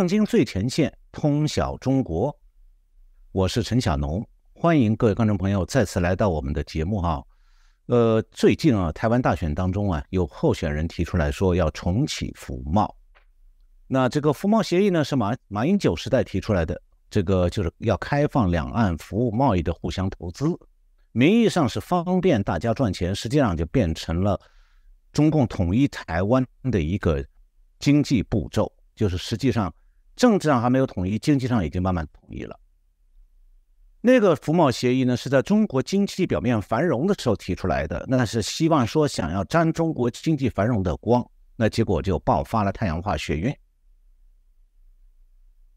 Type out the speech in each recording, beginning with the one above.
正经最前线，通晓中国。我是陈小农，欢迎各位观众朋友再次来到我们的节目哈。呃，最近啊，台湾大选当中啊，有候选人提出来说要重启服贸。那这个服贸协议呢，是马马英九时代提出来的，这个就是要开放两岸服务贸易的互相投资，名义上是方便大家赚钱，实际上就变成了中共统一台湾的一个经济步骤，就是实际上政治上还没有统一，经济上已经慢慢统一了。那个服贸协议呢，是在中国经济表面繁荣的时候提出来的，那是希望说想要沾中国经济繁荣的光，那结果就爆发了太阳花学运。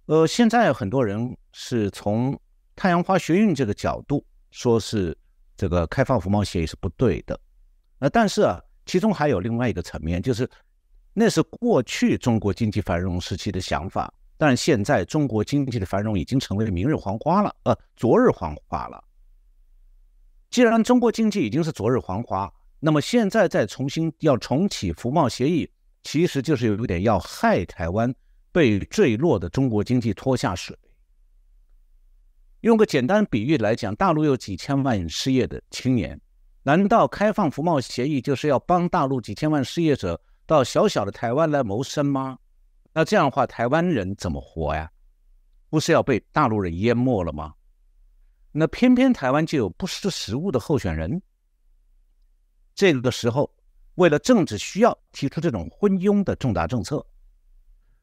呃，现在很多人是从太阳花学运这个角度说是这个开放服贸协议是不对的，呃，但是啊，其中还有另外一个层面，就是那是过去中国经济繁荣时期的想法。但现在中国经济的繁荣已经成为明日黄花了，呃，昨日黄花了。既然中国经济已经是昨日黄花，那么现在再重新要重启服贸协议，其实就是有点要害台湾被坠落的中国经济拖下水。用个简单比喻来讲，大陆有几千万失业的青年，难道开放服贸协议就是要帮大陆几千万失业者到小小的台湾来谋生吗？那这样的话，台湾人怎么活呀？不是要被大陆人淹没了吗？那偏偏台湾就有不识时务的候选人。这个时候，为了政治需要，提出这种昏庸的重大政策。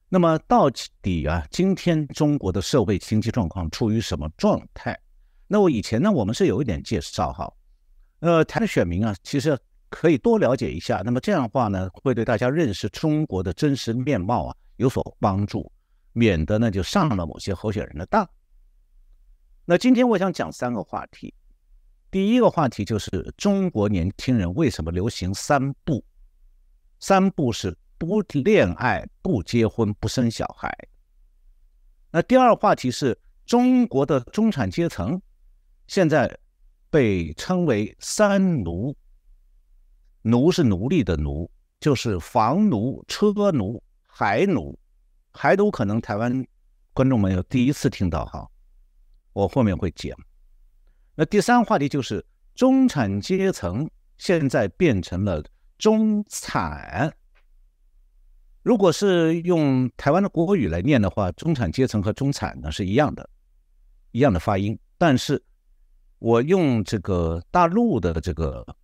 那么到底啊，今天中国的社会经济状况处于什么状态？那我以前呢，我们是有一点介绍哈。呃，台的选民啊，其实可以多了解一下。那么这样的话呢，会对大家认识中国的真实面貌啊。有所帮助，免得呢就上了某些候选人的当。那今天我想讲三个话题，第一个话题就是中国年轻人为什么流行三不？三不是不恋爱、不结婚、不生小孩。那第二个话题是中国的中产阶层现在被称为三奴，奴是奴隶的奴，就是房奴、车奴。海奴，海奴可能台湾观众朋友第一次听到哈，我后面会讲。那第三话题就是中产阶层现在变成了中产。如果是用台湾的国语来念的话，中产阶层和中产呢是一样的，一样的发音。但是我用这个大陆的这个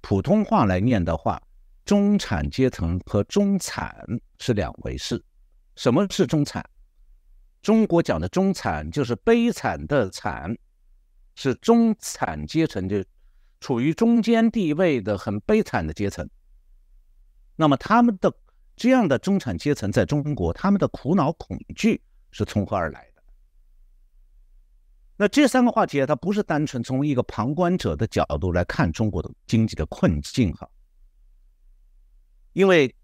普通话来念的话。中产阶层和中产是两回事。什么是中产？中国讲的中产就是悲惨的惨，是中产阶层，就处于中间地位的很悲惨的阶层。那么他们的这样的中产阶层在中国，他们的苦恼恐惧是从何而来？那这三个话题啊，它不是单纯从一个旁观者的角度来看中国的经济的困境哈。因为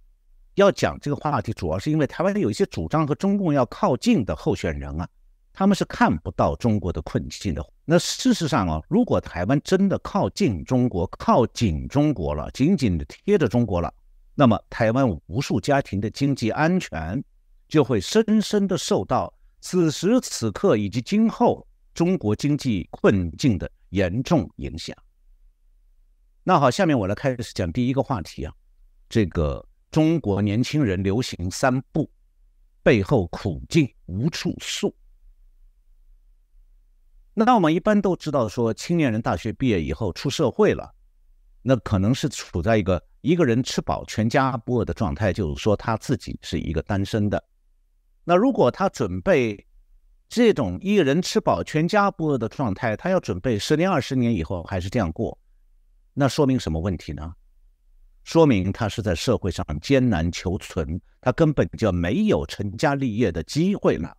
要讲这个话题，主要是因为台湾有一些主张和中共要靠近的候选人啊，他们是看不到中国的困境的。那事实上啊，如果台湾真的靠近中国、靠紧中国了，紧紧的贴着中国了，那么台湾无数家庭的经济安全就会深深的受到此时此刻以及今后中国经济困境的严重影响。那好，下面我来开始讲第一个话题啊。这个中国年轻人流行三不，背后苦境无处诉。那我们一般都知道，说青年人大学毕业以后出社会了，那可能是处在一个一个人吃饱全家不饿的状态，就是说他自己是一个单身的。那如果他准备这种一人吃饱全家不饿的状态，他要准备十年二十年以后还是这样过，那说明什么问题呢？说明他是在社会上艰难求存，他根本就没有成家立业的机会了。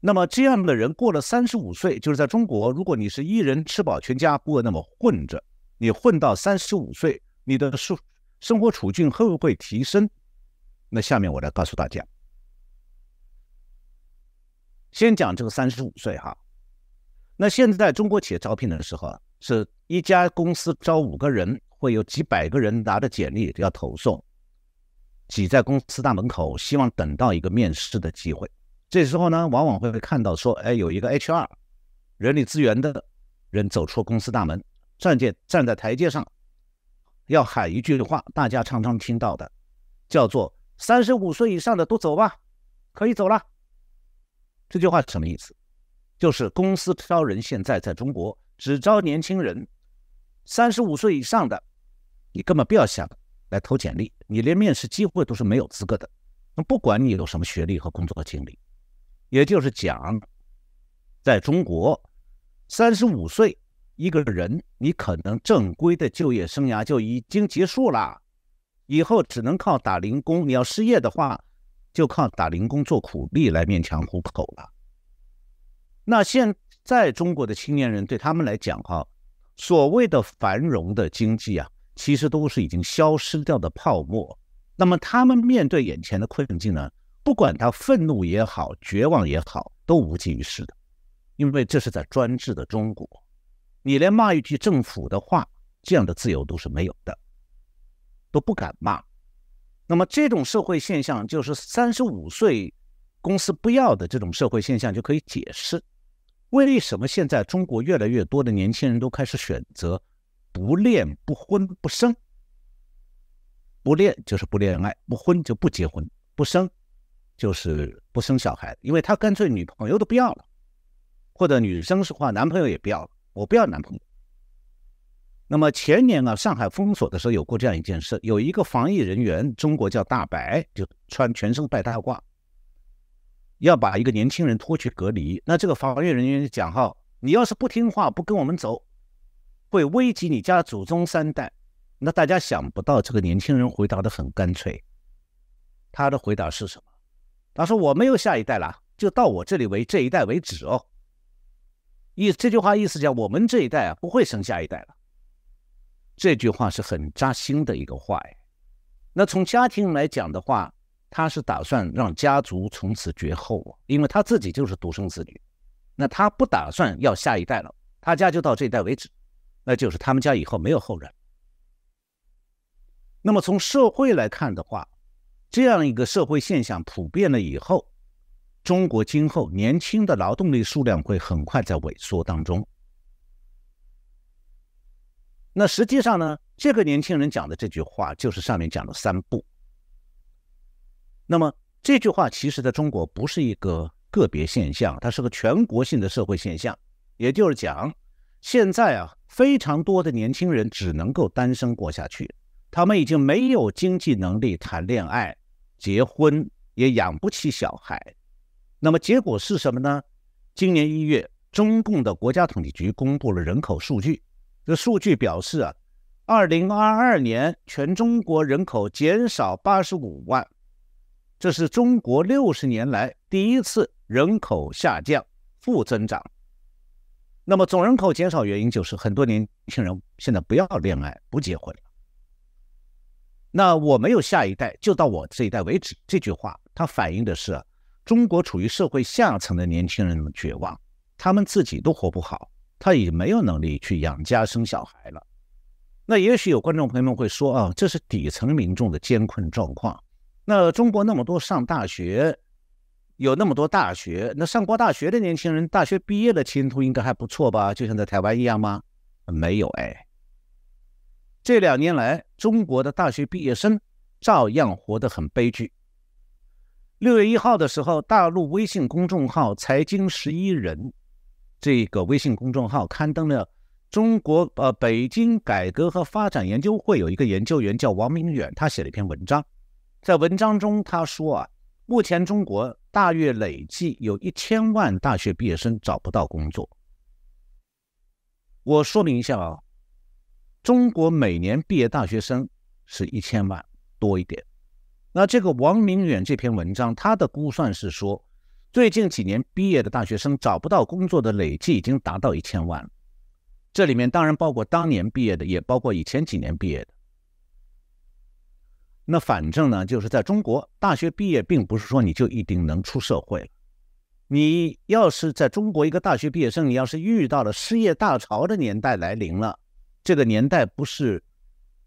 那么这样的人过了三十五岁，就是在中国，如果你是一人吃饱全家不饿那么混着，你混到三十五岁，你的生生活处境会不会提升？那下面我来告诉大家。先讲这个三十五岁哈，那现在中国企业招聘的时候，是一家公司招五个人。会有几百个人拿着简历要投送，挤在公司大门口，希望等到一个面试的机会。这时候呢，往往会看到说，哎，有一个 HR 人力资源的人走出公司大门，站在站在台阶上，要喊一句话，大家常常听到的，叫做“三十五岁以上的都走吧，可以走了”。这句话什么意思？就是公司招人现在在中国只招年轻人，三十五岁以上的，你根本不要想来投简历，你连面试机会都是没有资格的。那不管你有什么学历和工作经历，也就是讲，在中国，三十五岁一个人，你可能正规的就业生涯就已经结束了，以后只能靠打零工。你要失业的话。就靠打零工做苦力来勉强糊口了。那现在中国的青年人对他们来讲，哈，所谓的繁荣的经济啊，其实都是已经消失掉的泡沫。那么他们面对眼前的困境呢，不管他愤怒也好，绝望也好，都无济于事的，因为这是在专制的中国，你连骂一句政府的话，这样的自由都是没有的，都不敢骂。那么这种社会现象，就是三十五岁公司不要的这种社会现象，就可以解释为什么现在中国越来越多的年轻人都开始选择不恋、不婚、不生。不恋就是不恋爱，不婚就不结婚，不生就是不生小孩，因为他干脆女朋友都不要了，或者女生是话男朋友也不要了，我不要男朋友。那么前年啊，上海封锁的时候有过这样一件事，有一个防疫人员，中国叫大白，就穿全身白大褂，要把一个年轻人拖去隔离。那这个防疫人员就讲哈，你要是不听话，不跟我们走，会危及你家祖宗三代。那大家想不到，这个年轻人回答的很干脆，他的回答是什么？他说我没有下一代了，就到我这里为这一代为止哦。意这句话意思讲，我们这一代啊，不会生下一代了。这句话是很扎心的一个话哎，那从家庭来讲的话，他是打算让家族从此绝后啊，因为他自己就是独生子女，那他不打算要下一代了，他家就到这一代为止，那就是他们家以后没有后人。那么从社会来看的话，这样一个社会现象普遍了以后，中国今后年轻的劳动力数量会很快在萎缩当中。那实际上呢，这个年轻人讲的这句话就是上面讲的三不。那么这句话其实在中国不是一个个别现象，它是个全国性的社会现象。也就是讲，现在啊，非常多的年轻人只能够单身过下去，他们已经没有经济能力谈恋爱、结婚，也养不起小孩。那么结果是什么呢？今年一月，中共的国家统计局公布了人口数据。这数据表示啊，二零二二年全中国人口减少八十五万，这是中国六十年来第一次人口下降、负增长。那么总人口减少原因就是很多年轻人现在不要恋爱、不结婚了。那我没有下一代，就到我这一代为止。这句话它反映的是中国处于社会下层的年轻人的绝望，他们自己都活不好。他已经没有能力去养家生小孩了。那也许有观众朋友们会说啊，这是底层民众的艰困状况。那中国那么多上大学，有那么多大学，那上过大学的年轻人，大学毕业的前途应该还不错吧？就像在台湾一样吗？没有哎。这两年来，中国的大学毕业生照样活得很悲剧。六月一号的时候，大陆微信公众号“财经十一人”。这个微信公众号刊登了中国呃北京改革和发展研究会有一个研究员叫王明远，他写了一篇文章，在文章中他说啊，目前中国大约累计有一千万大学毕业生找不到工作。我说明一下啊，中国每年毕业大学生是一千万多一点，那这个王明远这篇文章他的估算是说。最近几年毕业的大学生找不到工作的累计已经达到一千万，这里面当然包括当年毕业的，也包括以前几年毕业的。那反正呢，就是在中国大学毕业，并不是说你就一定能出社会了。你要是在中国一个大学毕业生，你要是遇到了失业大潮的年代来临了，这个年代不是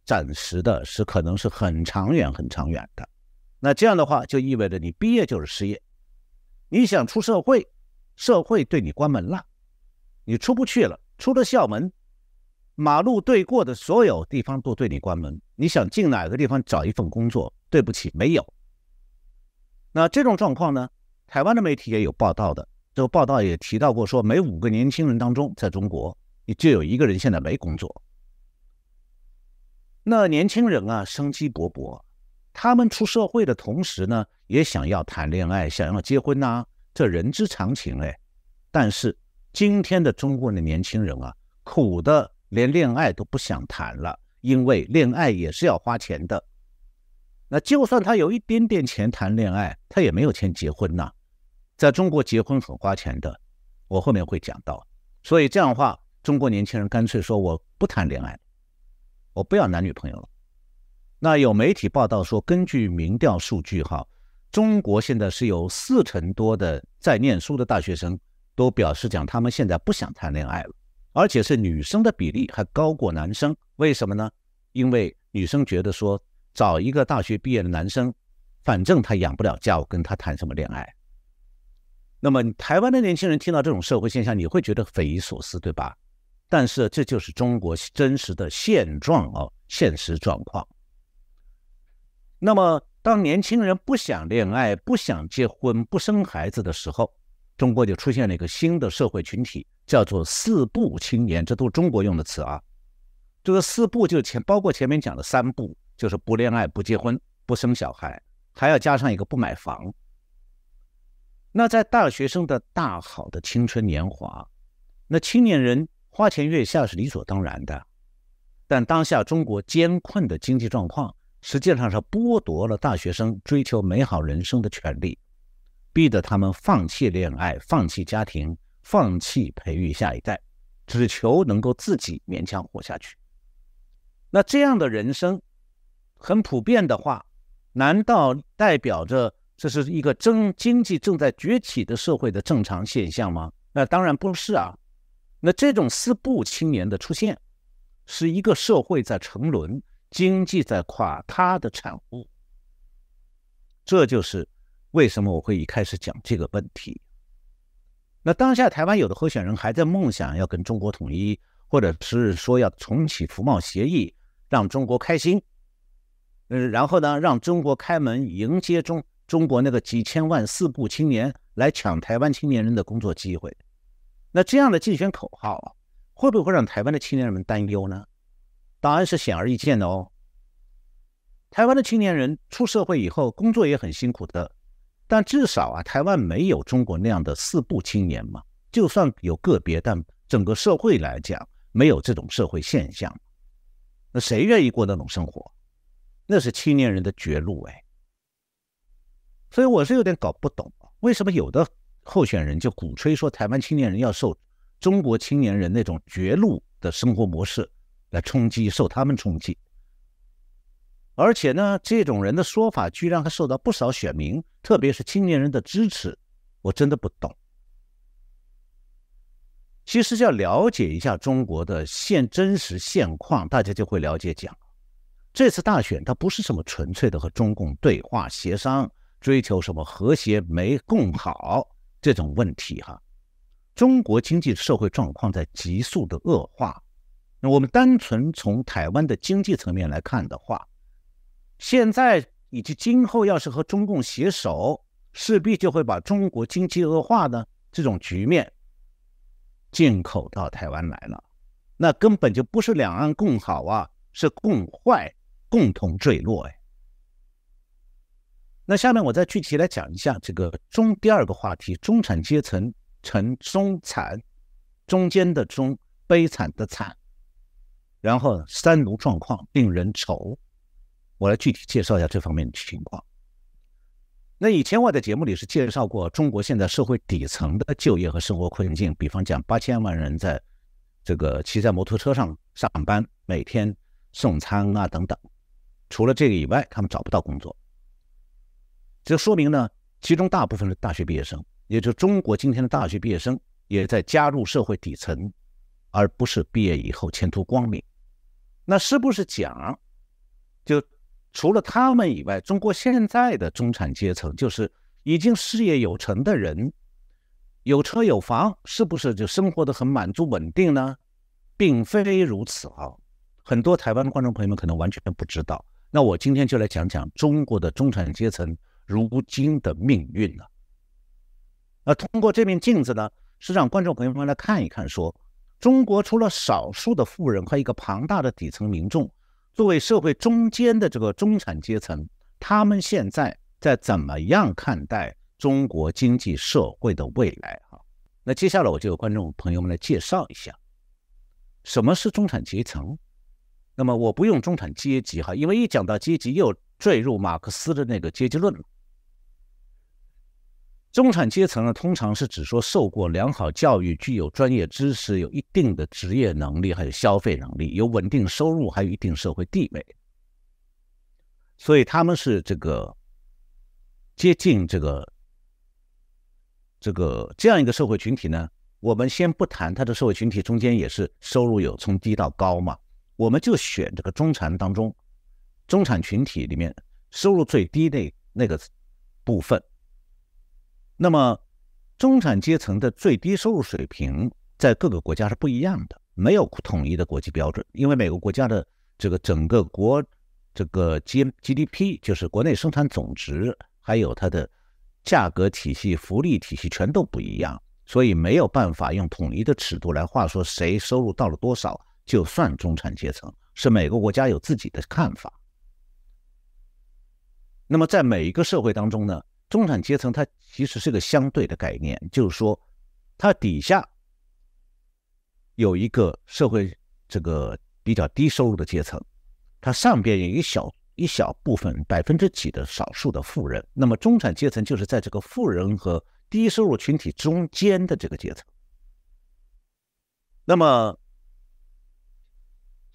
暂时的，是可能是很长远、很长远的。那这样的话就意味着你毕业就是失业，你想出社会，社会对你关门了，你出不去了。出了校门，马路对过的所有地方都对你关门。你想进哪个地方找一份工作？对不起，没有。那这种状况呢？台湾的媒体也有报道的，这个报道也提到过，说每五个年轻人当中，在中国，你就有一个人现在没工作。那年轻人啊，生机勃勃，他们出社会的同时呢，也想要谈恋爱，想要结婚呐，这人之常情哎。但是今天的中国的年轻人啊，苦的连恋爱都不想谈了，因为恋爱也是要花钱的。那就算他有一点点钱谈恋爱，他也没有钱结婚呐。在中国结婚很花钱的，我后面会讲到。所以这样的话，中国年轻人干脆说我不谈恋爱，我不要男女朋友了。那有媒体报道说，根据民调数据，哈，中国现在是有四成多的在念书的大学生都表示讲他们现在不想谈恋爱了，而且是女生的比例还高过男生。为什么呢？因为女生觉得说找一个大学毕业的男生，反正他养不了家，我跟他谈什么恋爱？那么台湾的年轻人听到这种社会现象，你会觉得匪夷所思，对吧？但是这就是中国真实的现状哦，现实状况。那么当年轻人不想恋爱、不想结婚、不生孩子的时候，中国就出现了一个新的社会群体，叫做“四不青年”，这都是中国用的词啊。这个“四不”就前包括前面讲的“三不”，就是不恋爱、不结婚、不生小孩，还要加上一个不买房。那在大学生的大好的青春年华，那青年人花前月下是理所当然的。但当下中国艰困的经济状况，实际上是剥夺了大学生追求美好人生的权利，逼得他们放弃恋爱、放弃家庭、放弃培育下一代，只求能够自己勉强活下去。那这样的人生，很普遍的话，难道代表着？这是一个正经济正在崛起的社会的正常现象吗？那当然不是啊。那这种四不青年的出现，是一个社会在沉沦、经济在垮塌的产物。这就是为什么我会一开始讲这个问题。那当下台湾有的候选人还在梦想要跟中国统一，或者是说要重启服贸协议，让中国开心。嗯，然后呢，让中国开门迎接中。中国那个几千万四部青年来抢台湾青年人的工作机会，那这样的竞选口号会不会让台湾的青年人们担忧呢？答案是显而易见的哦。台湾的青年人出社会以后工作也很辛苦的，但至少啊，台湾没有中国那样的四不青年嘛。就算有个别，但整个社会来讲没有这种社会现象。那谁愿意过那种生活？那是青年人的绝路哎。所以我是有点搞不懂，为什么有的候选人就鼓吹说台湾青年人要受中国青年人那种绝路的生活模式来冲击，受他们冲击，而且呢，这种人的说法居然还受到不少选民，特别是青年人的支持，我真的不懂。其实要了解一下中国的现真实现况，大家就会了解讲，这次大选它不是什么纯粹的和中共对话协商。追求什么和谐、没共好这种问题哈？中国经济社会状况在急速的恶化。我们单纯从台湾的经济层面来看的话，现在以及今后要是和中共携手，势必就会把中国经济恶化的这种局面进口到台湾来了。那根本就不是两岸共好啊，是共坏、共同坠落哎。那下面我再具体来讲一下这个中第二个话题：中产阶层成中产，中间的中悲惨的惨，然后三奴状况令人愁。我来具体介绍一下这方面的情况。那以前我在节目里是介绍过中国现在社会底层的就业和生活困境，比方讲八千万人在这个骑在摩托车上上班，每天送餐啊等等。除了这个以外，他们找不到工作。这说明呢，其中大部分的大学毕业生，也就中国今天的大学毕业生，也在加入社会底层，而不是毕业以后前途光明。那是不是讲，就除了他们以外，中国现在的中产阶层就是已经事业有成的人，有车有房，是不是就生活的很满足稳定呢？并非如此啊！很多台湾的观众朋友们可能完全不知道。那我今天就来讲讲中国的中产阶层如今的命运了。那通过这面镜子呢，是让观众朋友们来看一看，说中国除了少数的富人和一个庞大的底层民众。作为社会中间的这个中产阶层，他们现在在怎么样看待中国经济社会的未来？哈，那接下来我就有观众朋友们来介绍一下，什么是中产阶层。那么我不用中产阶级哈，因为一讲到阶级又坠入马克思的那个阶级论了。中产阶层呢，通常是指说受过良好教育、具有专业知识、有一定的职业能力、还有消费能力、有稳定收入、还有一定社会地位，所以他们是这个接近这个这个这样一个社会群体呢。我们先不谈他的社会群体中间也是收入有从低到高嘛，我们就选这个中产当中中产群体里面收入最低的那个部分。那么，中产阶层的最低收入水平在各个国家是不一样的，没有统一的国际标准。因为每个国家的这个整个国这个 G GDP 就是国内生产总值，还有它的价格体系、福利体系全都不一样，所以没有办法用统一的尺度来话说谁收入到了多少就算中产阶层，是每个国家有自己的看法。那么在每一个社会当中呢？中产阶层它其实是个相对的概念，就是说，它底下有一个社会这个比较低收入的阶层，它上边有一小一小部分百分之几的少数的富人，那么中产阶层就是在这个富人和低收入群体中间的这个阶层，那么。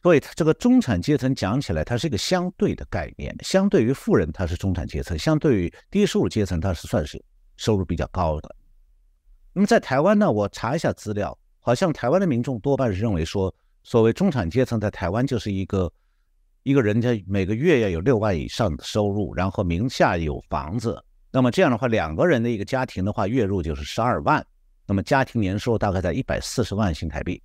所以，这个中产阶层讲起来，它是一个相对的概念。相对于富人，它是中产阶层；相对于低收入阶层，它是算是收入比较高的。那么，在台湾呢，我查一下资料，好像台湾的民众多半是认为说，所谓中产阶层在台湾就是一个一个人家每个月要有六万以上的收入，然后名下有房子。那么这样的话，两个人的一个家庭的话，月入就是十二万，那么家庭年收入大概在一百四十万新台币。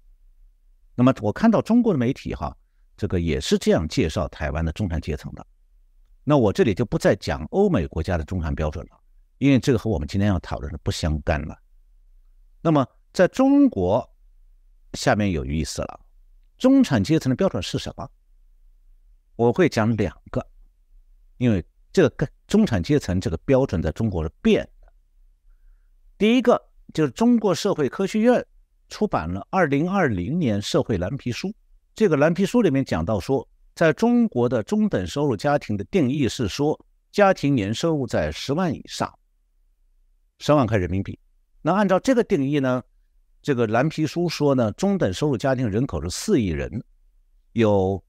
那么我看到中国的媒体哈，这个也是这样介绍台湾的中产阶层的。那我这里就不再讲欧美国家的中产标准了，因为这个和我们今天要讨论的不相干了。那么在中国，下面有意思了，中产阶层的标准是什么？我会讲两个，因为这个中产阶层这个标准在中国是变的。第一个就是中国社会科学院。出版了二零二零年社会蓝皮书，这个蓝皮书里面讲到说，在中国的中等收入家庭的定义是说，家庭年收入在十万以上，十万块人民币。那按照这个定义呢，这个蓝皮书说呢，中等收入家庭人口是四亿人。有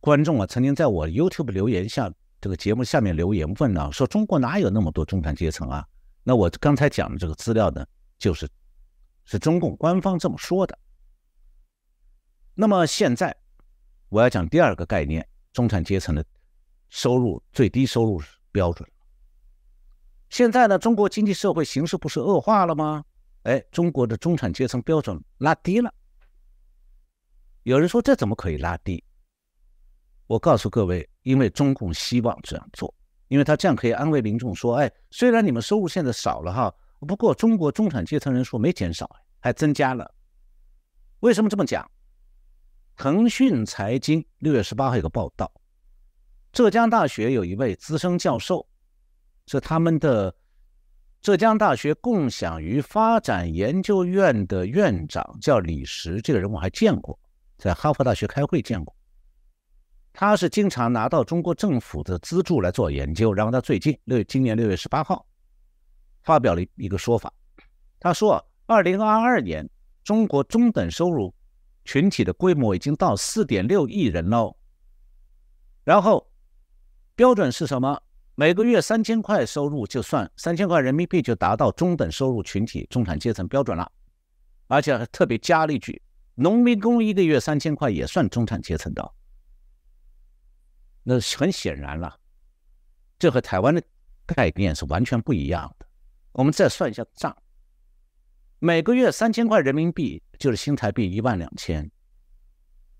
观众啊，曾经在我 YouTube 留言下这个节目下面留言问啊，说中国哪有那么多中产阶层啊？那我刚才讲的这个资料呢，就是。是中共官方这么说的。那么现在我要讲第二个概念：中产阶层的收入最低收入标准。现在呢，中国经济社会形势不是恶化了吗？哎，中国的中产阶层标准拉低了。有人说这怎么可以拉低？我告诉各位，因为中共希望这样做，因为他这样可以安慰民众说：哎，虽然你们收入现在少了哈。不过，中国中产阶层人数没减少，还增加了。为什么这么讲？腾讯财经六月十八号有个报道，浙江大学有一位资深教授，是他们的浙江大学共享与发展研究院的院长，叫李石。这个人我还见过，在哈佛大学开会见过。他是经常拿到中国政府的资助来做研究，然后他最近六今年六月十八号。发表了一个说法，他说，二零二二年中国中等收入群体的规模已经到四点六亿人喽。然后标准是什么？每个月三千块收入就算三千块人民币就达到中等收入群体中产阶层标准了，而且还特别加了一句，农民工一个月三千块也算中产阶层的。那很显然了，这和台湾的概念是完全不一样的。我们再算一下账，每个月三千块人民币就是新台币一万两千。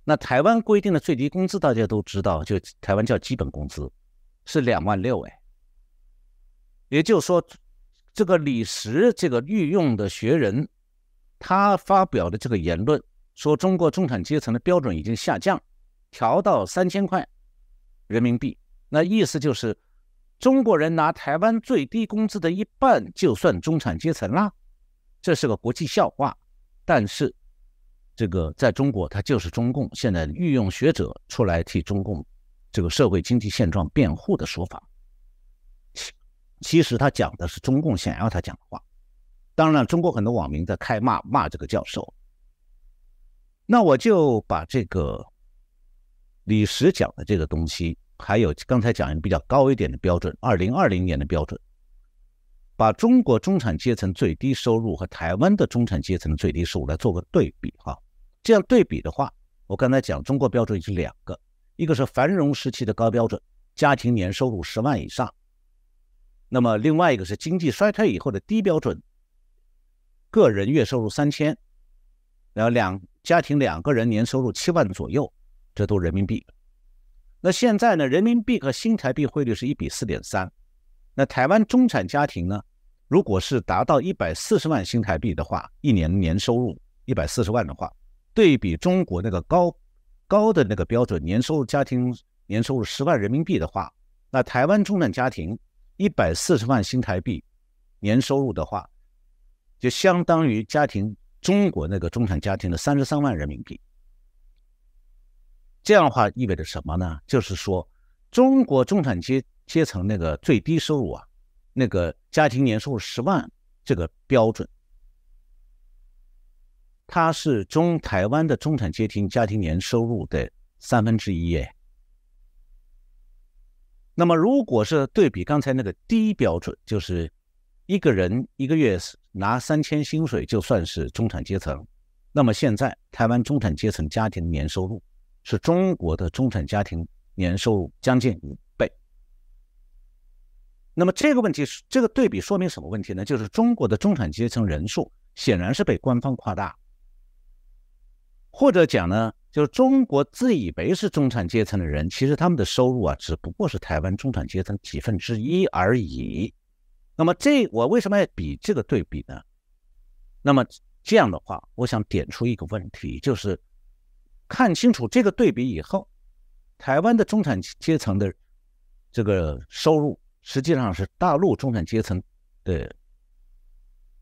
那台湾规定的最低工资大家都知道，就台湾叫基本工资，是两万六哎。也就是说，这个李石这个御用的学人，他发表的这个言论说，中国中产阶层的标准已经下降，调到三千块人民币。那意思就是，中国人拿台湾最低工资的一半就算中产阶层啦，这是个国际笑话。但是。这个在中国，他就是中共现在御用学者出来替中共这个社会经济现状辩护的说法。其其实他讲的是中共想要他讲的话。当然，中国很多网民在开骂骂这个教授。那我就把这个李石讲的这个东西，还有刚才讲一个比较高一点的标准，二零二零年的标准，把中国中产阶层最低收入和台湾的中产阶层的最低收入来做个对比哈。这样对比的话，我刚才讲中国标准是两个，一个是繁荣时期的高标准，家庭年收入十万以上；那么另外一个是经济衰退以后的低标准，个人月收入三千，然后两家庭两个人年收入七万左右，这都人民币。那现在呢，人民币和新台币汇率是一比四点三，那台湾中产家庭呢，如果是达到一百四十万新台币的话，一年年收入一百四十万的话。对比中国那个高高的那个标准，年收入家庭年收入十万人民币的话，那台湾中产家庭一百四十万新台币年收入的话，就相当于家庭中国那个中产家庭的三十三万人民币。这样的话意味着什么呢？就是说，中国中产阶阶层那个最低收入啊，那个家庭年收入十万这个标准。它是中台湾的中产阶级家庭年收入的三分之一耶。那么，如果是对比刚才那个低标准，就是一个人一个月拿三千薪水就算是中产阶层，那么现在台湾中产阶层家庭年收入是中国的中产家庭年收入将近五倍。那么这个问题是这个对比说明什么问题呢？就是中国的中产阶层人数显然是被官方夸大。或者讲呢，就是中国自以为是中产阶层的人，其实他们的收入啊，只不过是台湾中产阶层几分之一而已。那么这我为什么要比这个对比呢？那么这样的话，我想点出一个问题，就是看清楚这个对比以后，台湾的中产阶层的这个收入实际上是大陆中产阶层的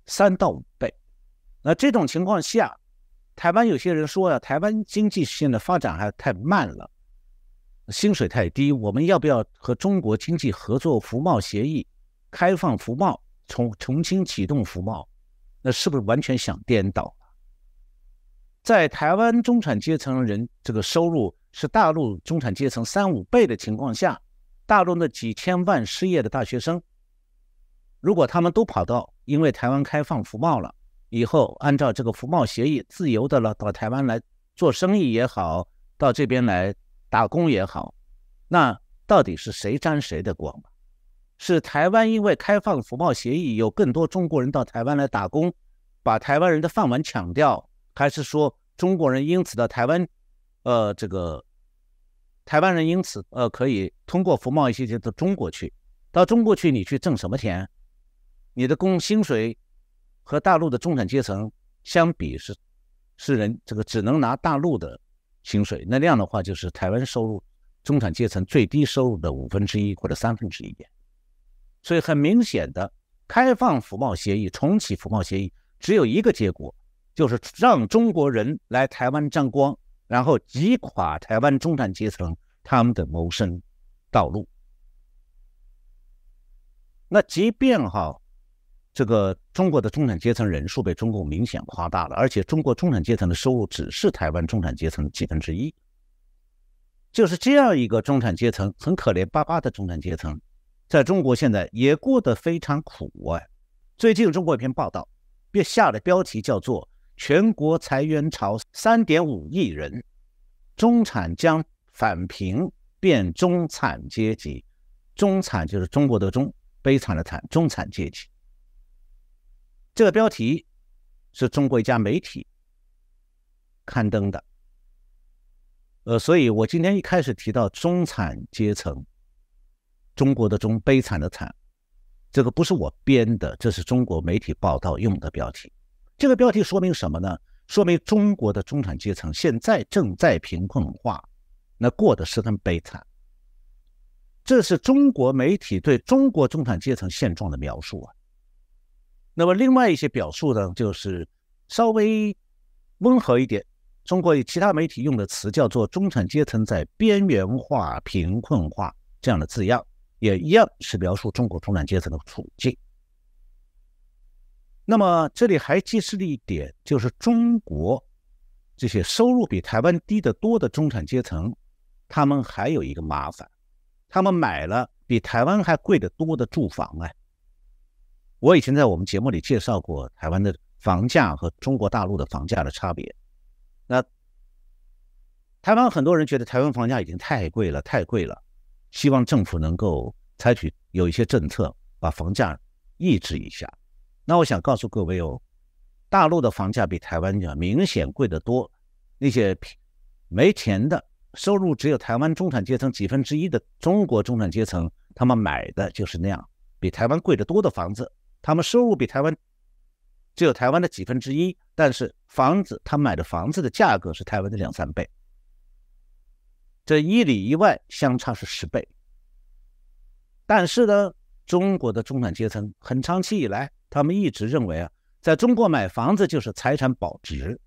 三到五倍。那这种情况下，台湾有些人说呀，台湾经济现在发展还太慢了，薪水太低。我们要不要和中国经济合作服贸协议，开放服贸，重重新启动服贸？那是不是完全想颠倒？在台湾中产阶层人这个收入是大陆中产阶层三五倍的情况下，大陆那几千万失业的大学生，如果他们都跑到因为台湾开放服贸了。以后按照这个服贸协议，自由的了到台湾来做生意也好，到这边来打工也好，那到底是谁沾谁的光？是台湾因为开放服贸协议，有更多中国人到台湾来打工，把台湾人的饭碗抢掉，还是说中国人因此到台湾，呃，这个台湾人因此呃可以通过服贸一些到中国去，到中国去你去挣什么钱？你的工薪水？和大陆的中产阶层相比是，是人这个只能拿大陆的薪水，那那样的话就是台湾收入中产阶层最低收入的五分之一或者三分之一点。所以很明显的，开放服贸协议、重启服贸协议只有一个结果，就是让中国人来台湾沾光，然后击垮台湾中产阶层他们的谋生道路。那即便哈。这个中国的中产阶层人数被中共明显夸大了，而且中国中产阶层的收入只是台湾中产阶层的几分之一。就是这样一个中产阶层，很可怜巴巴的中产阶层，在中国现在也过得非常苦啊。最近中国一篇报道，别下的标题叫做“全国裁员潮，三点五亿人，中产将返贫变中产阶级，中产就是中国的中，悲惨的惨，中产阶级。这个标题是中国一家媒体刊登的，呃，所以我今天一开始提到中产阶层，中国的中，悲惨的惨，这个不是我编的，这是中国媒体报道用的标题。这个标题说明什么呢？说明中国的中产阶层现在正在贫困化，那过得十分悲惨。这是中国媒体对中国中产阶层现状的描述啊。那么，另外一些表述呢，就是稍微温和一点。中国其他媒体用的词叫做“中产阶层在边缘化、贫困化”这样的字样，也一样是描述中国中产阶层的处境。那么，这里还揭示了一点，就是中国这些收入比台湾低得多的中产阶层，他们还有一个麻烦，他们买了比台湾还贵得多的住房哎。我以前在我们节目里介绍过台湾的房价和中国大陆的房价的差别。那台湾很多人觉得台湾房价已经太贵了，太贵了，希望政府能够采取有一些政策把房价抑制一下。那我想告诉各位哦，大陆的房价比台湾要明显贵得多。那些没钱的、收入只有台湾中产阶层几分之一的中国中产阶层，他们买的就是那样比台湾贵得多的房子。他们收入比台湾只有台湾的几分之一，但是房子他买的房子的价格是台湾的两三倍，这一里一外相差是十倍。但是呢，中国的中产阶层很长期以来，他们一直认为啊，在中国买房子就是财产保值，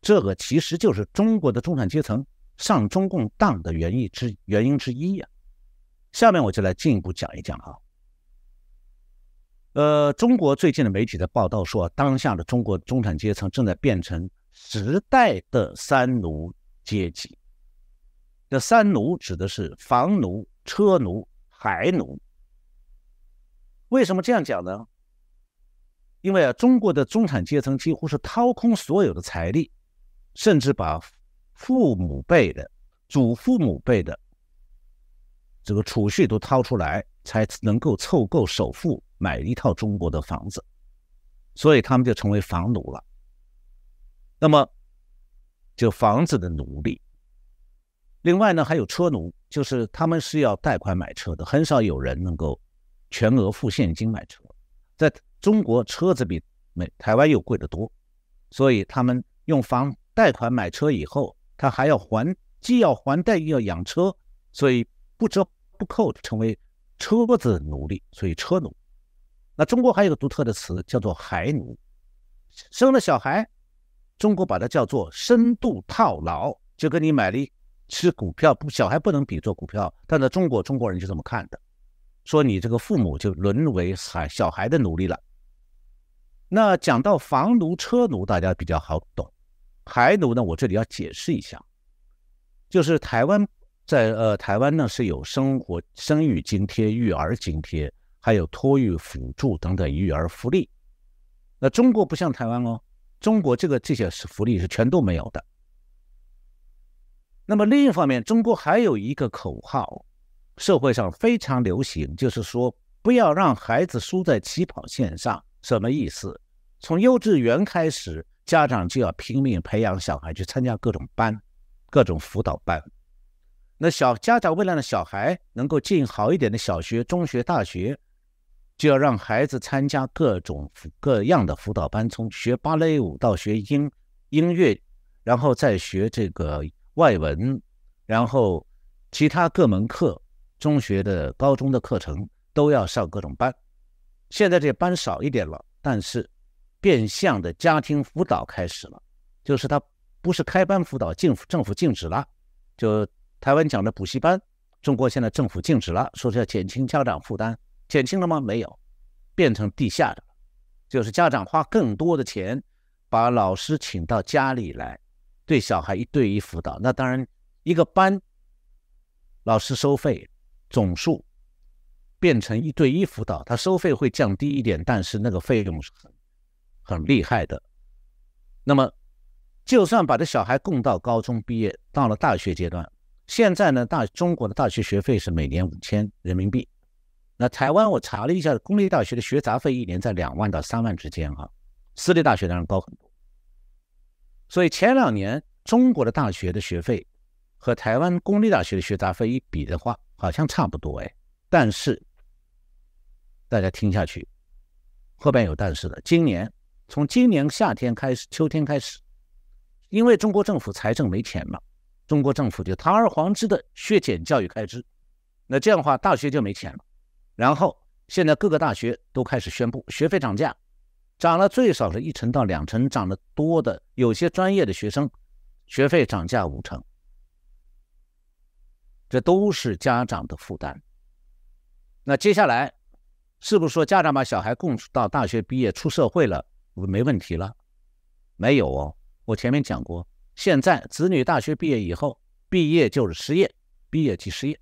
这个其实就是中国的中产阶层上中共当的原因之原因之一呀。下面我就来进一步讲一讲啊。呃，中国最近的媒体的报道说，当下的中国中产阶层正在变成时代的三奴阶级。这三奴指的是房奴、车奴、孩奴。为什么这样讲呢？因为啊，中国的中产阶层几乎是掏空所有的财力，甚至把父母辈的、祖父母辈的这个储蓄都掏出来，才能够凑够首付。买一套中国的房子，所以他们就成为房奴了。那么，就房子的奴隶。另外呢，还有车奴，就是他们是要贷款买车的，很少有人能够全额付现金买车。在中国，车子比美台湾又贵得多，所以他们用房贷款买车以后，他还要还，既要还贷又要养车，所以不折不扣的成为车子奴隶，所以车奴。那中国还有个独特的词叫做“孩奴”，生了小孩，中国把它叫做“深度套牢”，就跟你买了一吃股票，不小孩不能比作股票，但在中国中国人就这么看的，说你这个父母就沦为孩小孩的奴隶了。那讲到房奴、车奴，大家比较好懂，孩奴呢，我这里要解释一下，就是台湾在呃台湾呢是有生活生育津贴、育儿津贴。还有托育辅助等等育儿福利，那中国不像台湾哦，中国这个这些是福利是全都没有的。那么另一方面，中国还有一个口号，社会上非常流行，就是说不要让孩子输在起跑线上。什么意思？从幼稚园开始，家长就要拼命培养小孩去参加各种班、各种辅导班。那小家长为了让小孩能够进好一点的小学、中学、大学。就要让孩子参加各种各样的辅导班，从学芭蕾舞到学音音乐，然后再学这个外文，然后其他各门课，中学的、高中的课程都要上各种班。现在这班少一点了，但是变相的家庭辅导开始了，就是他不是开班辅导，政府政府禁止了，就台湾讲的补习班，中国现在政府禁止了，说是要减轻家长负担。减轻了吗？没有，变成地下的，就是家长花更多的钱，把老师请到家里来，对小孩一对一辅导。那当然，一个班老师收费总数变成一对一辅导，他收费会降低一点，但是那个费用是很很厉害的。那么，就算把这小孩供到高中毕业，到了大学阶段，现在呢，大中国的大学学费是每年五千人民币。那台湾我查了一下，公立大学的学杂费一年在两万到三万之间哈，私立大学当然高很多。所以前两年中国的大学的学费和台湾公立大学的学杂费一比的话，好像差不多哎。但是大家听下去，后边有但是的。今年从今年夏天开始，秋天开始，因为中国政府财政没钱嘛。中国政府就堂而皇之的削减教育开支，那这样的话，大学就没钱了。然后现在各个大学都开始宣布学费涨价，涨了最少是一成到两成，涨得多的有些专业的学生学费涨价五成，这都是家长的负担。那接下来是不是说家长把小孩供到大学毕业出社会了没问题了？没有哦，我前面讲过。现在子女大学毕业以后，毕业就是失业，毕业即失业。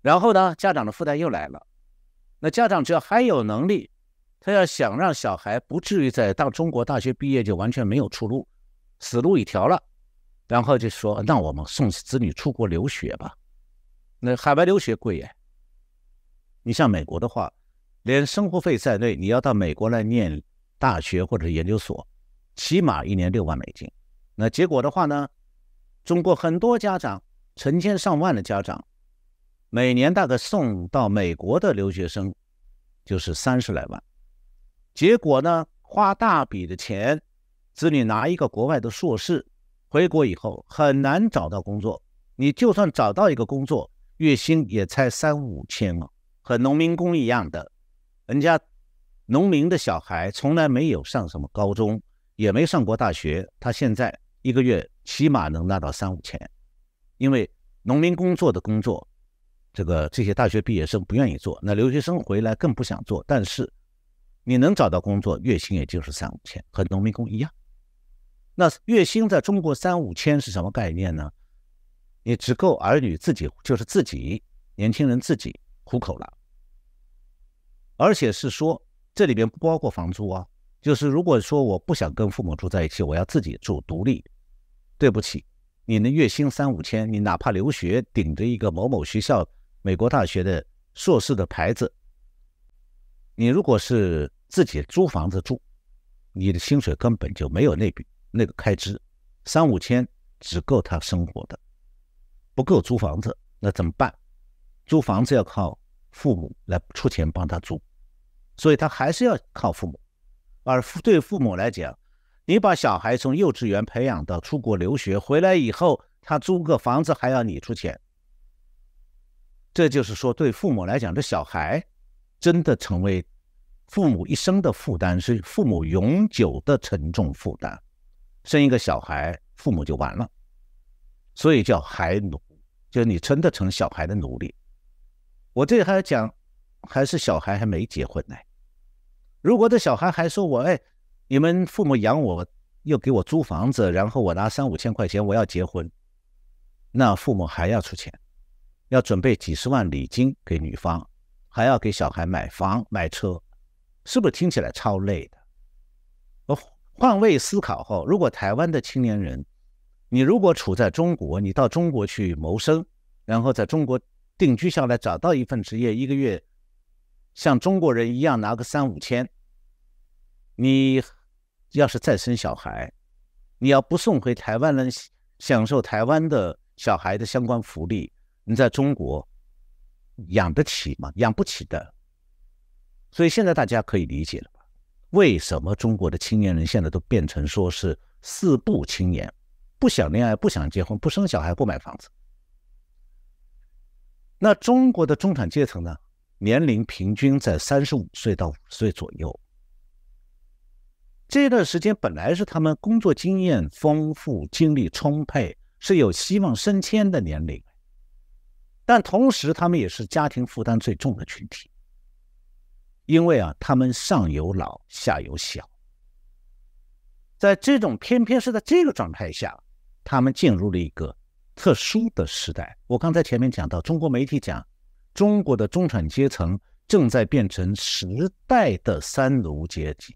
然后呢，家长的负担又来了。那家长只要还有能力，他要想让小孩不至于在到中国大学毕业就完全没有出路，死路一条了，然后就说让我们送子女出国留学吧。那海外留学贵耶。你像美国的话，连生活费在内，你要到美国来念大学或者研究所，起码一年六万美金。那结果的话呢，中国很多家长，成千上万的家长，每年大概送到美国的留学生就是三十来万。结果呢，花大笔的钱，子女拿一个国外的硕士，回国以后很难找到工作。你就算找到一个工作，月薪也才三五千哦，和农民工一样的。人家农民的小孩从来没有上什么高中，也没上过大学，他现在。一个月起码能拿到三五千，因为农民工作的工作，这个这些大学毕业生不愿意做，那留学生回来更不想做。但是你能找到工作，月薪也就是三五千，和农民工一样。那月薪在中国三五千是什么概念呢？你只够儿女自己，就是自己年轻人自己糊口了，而且是说这里边不包括房租啊。就是如果说我不想跟父母住在一起，我要自己住独立，对不起，你的月薪三五千，你哪怕留学顶着一个某某学校、美国大学的硕士的牌子，你如果是自己租房子住，你的薪水根本就没有那笔那个开支，三五千只够他生活的，不够租房子，那怎么办？租房子要靠父母来出钱帮他租，所以他还是要靠父母。而对父母来讲，你把小孩从幼稚园培养到出国留学回来以后，他租个房子还要你出钱。这就是说，对父母来讲，这小孩真的成为父母一生的负担，是父母永久的沉重负担。生一个小孩，父母就完了，所以叫孩奴，就是你真的成小孩的奴隶。我这还讲，还是小孩还没结婚呢。如果这小孩还说我哎，你们父母养我，又给我租房子，然后我拿三五千块钱我要结婚，那父母还要出钱，要准备几十万礼金给女方，还要给小孩买房买车，是不是听起来超累的？换位思考后，如果台湾的青年人，你如果处在中国，你到中国去谋生，然后在中国定居下来，找到一份职业，一个月。像中国人一样拿个三五千，你要是再生小孩，你要不送回台湾人享受台湾的小孩的相关福利，你在中国养得起吗？养不起的。所以现在大家可以理解了？为什么中国的青年人现在都变成说是四不青年，不想恋爱，不想结婚，不生小孩，不买房子？那中国的中产阶层呢？年龄平均在三十五岁到五岁左右，这段时间本来是他们工作经验丰富、精力充沛、是有希望升迁的年龄，但同时他们也是家庭负担最重的群体，因为啊，他们上有老下有小，在这种偏偏是在这个状态下，他们进入了一个特殊的时代。我刚才前面讲到，中国媒体讲。中国的中产阶层正在变成时代的三奴阶级。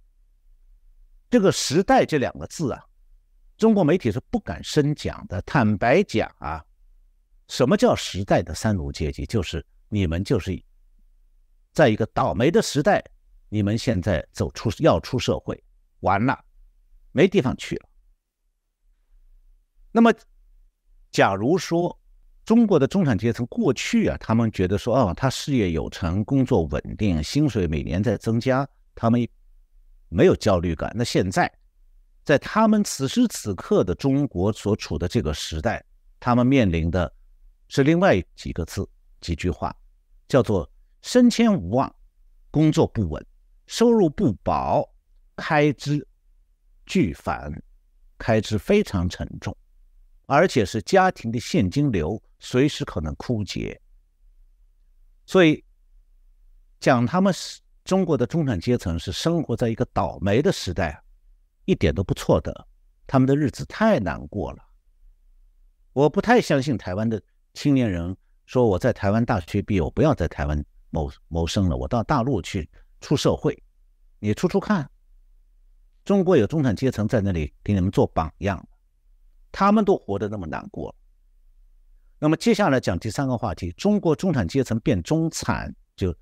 这个“时代”这两个字啊，中国媒体是不敢深讲的。坦白讲啊，什么叫时代的三奴阶级？就是你们就是在一个倒霉的时代，你们现在走出要出社会，完了，没地方去了。那么，假如说中国的中产阶层过去啊，他们觉得说，哦，他事业有成，工作稳定，薪水每年在增加，他们没有焦虑感。那现在，在他们此时此刻的中国所处的这个时代，他们面临的是另外几个字、几句话，叫做升迁无望，工作不稳，收入不保，开支巨繁，开支非常沉重。而且是家庭的现金流随时可能枯竭，所以讲他们是中国的中产阶层是生活在一个倒霉的时代，一点都不错的。他们的日子太难过了。我不太相信台湾的青年人说我在台湾大学毕业，我不要在台湾谋谋生了，我到大陆去出社会。你出出看，中国有中产阶层在那里给你们做榜样。他们都活得那么难过，那么接下来讲第三个话题：中国中产阶层变中产，就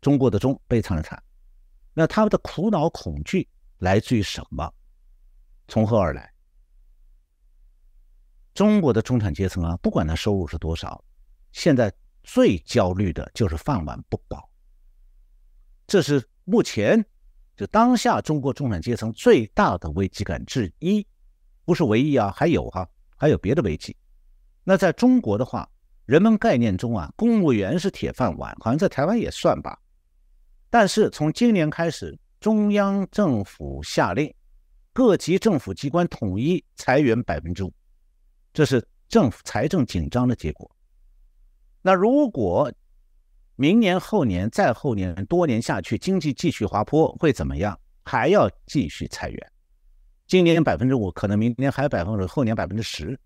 中国的中悲惨的惨。那他们的苦恼恐惧来自于什么？从何而来？中国的中产阶层啊，不管他收入是多少，现在最焦虑的就是饭碗不保。这是目前就当下中国中产阶层最大的危机感之一。不是唯一啊，还有哈，还有别的危机。那在中国的话，人们概念中啊，公务员是铁饭碗，好像在台湾也算吧。但是从今年开始，中央政府下令，各级政府机关统一裁员百分之五，这是政府财政紧张的结果。那如果明年、后年、再后年多年下去，经济继续滑坡，会怎么样？还要继续裁员。今年百分之五，可能明年还有百分之，后年百分之十。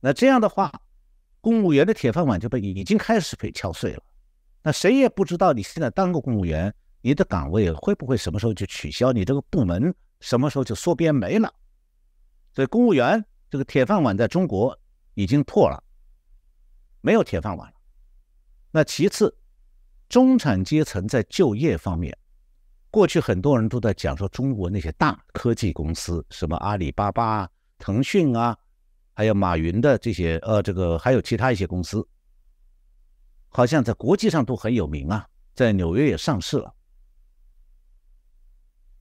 那这样的话，公务员的铁饭碗就被已经开始被敲碎了。那谁也不知道你现在当个公务员，你的岗位会不会什么时候就取消？你这个部门什么时候就缩编没了？所以公务员这个铁饭碗在中国已经破了，没有铁饭碗。那其次，中产阶层在就业方面。过去很多人都在讲说，中国那些大科技公司，什么阿里巴巴、腾讯啊，还有马云的这些，呃，这个还有其他一些公司，好像在国际上都很有名啊，在纽约也上市了。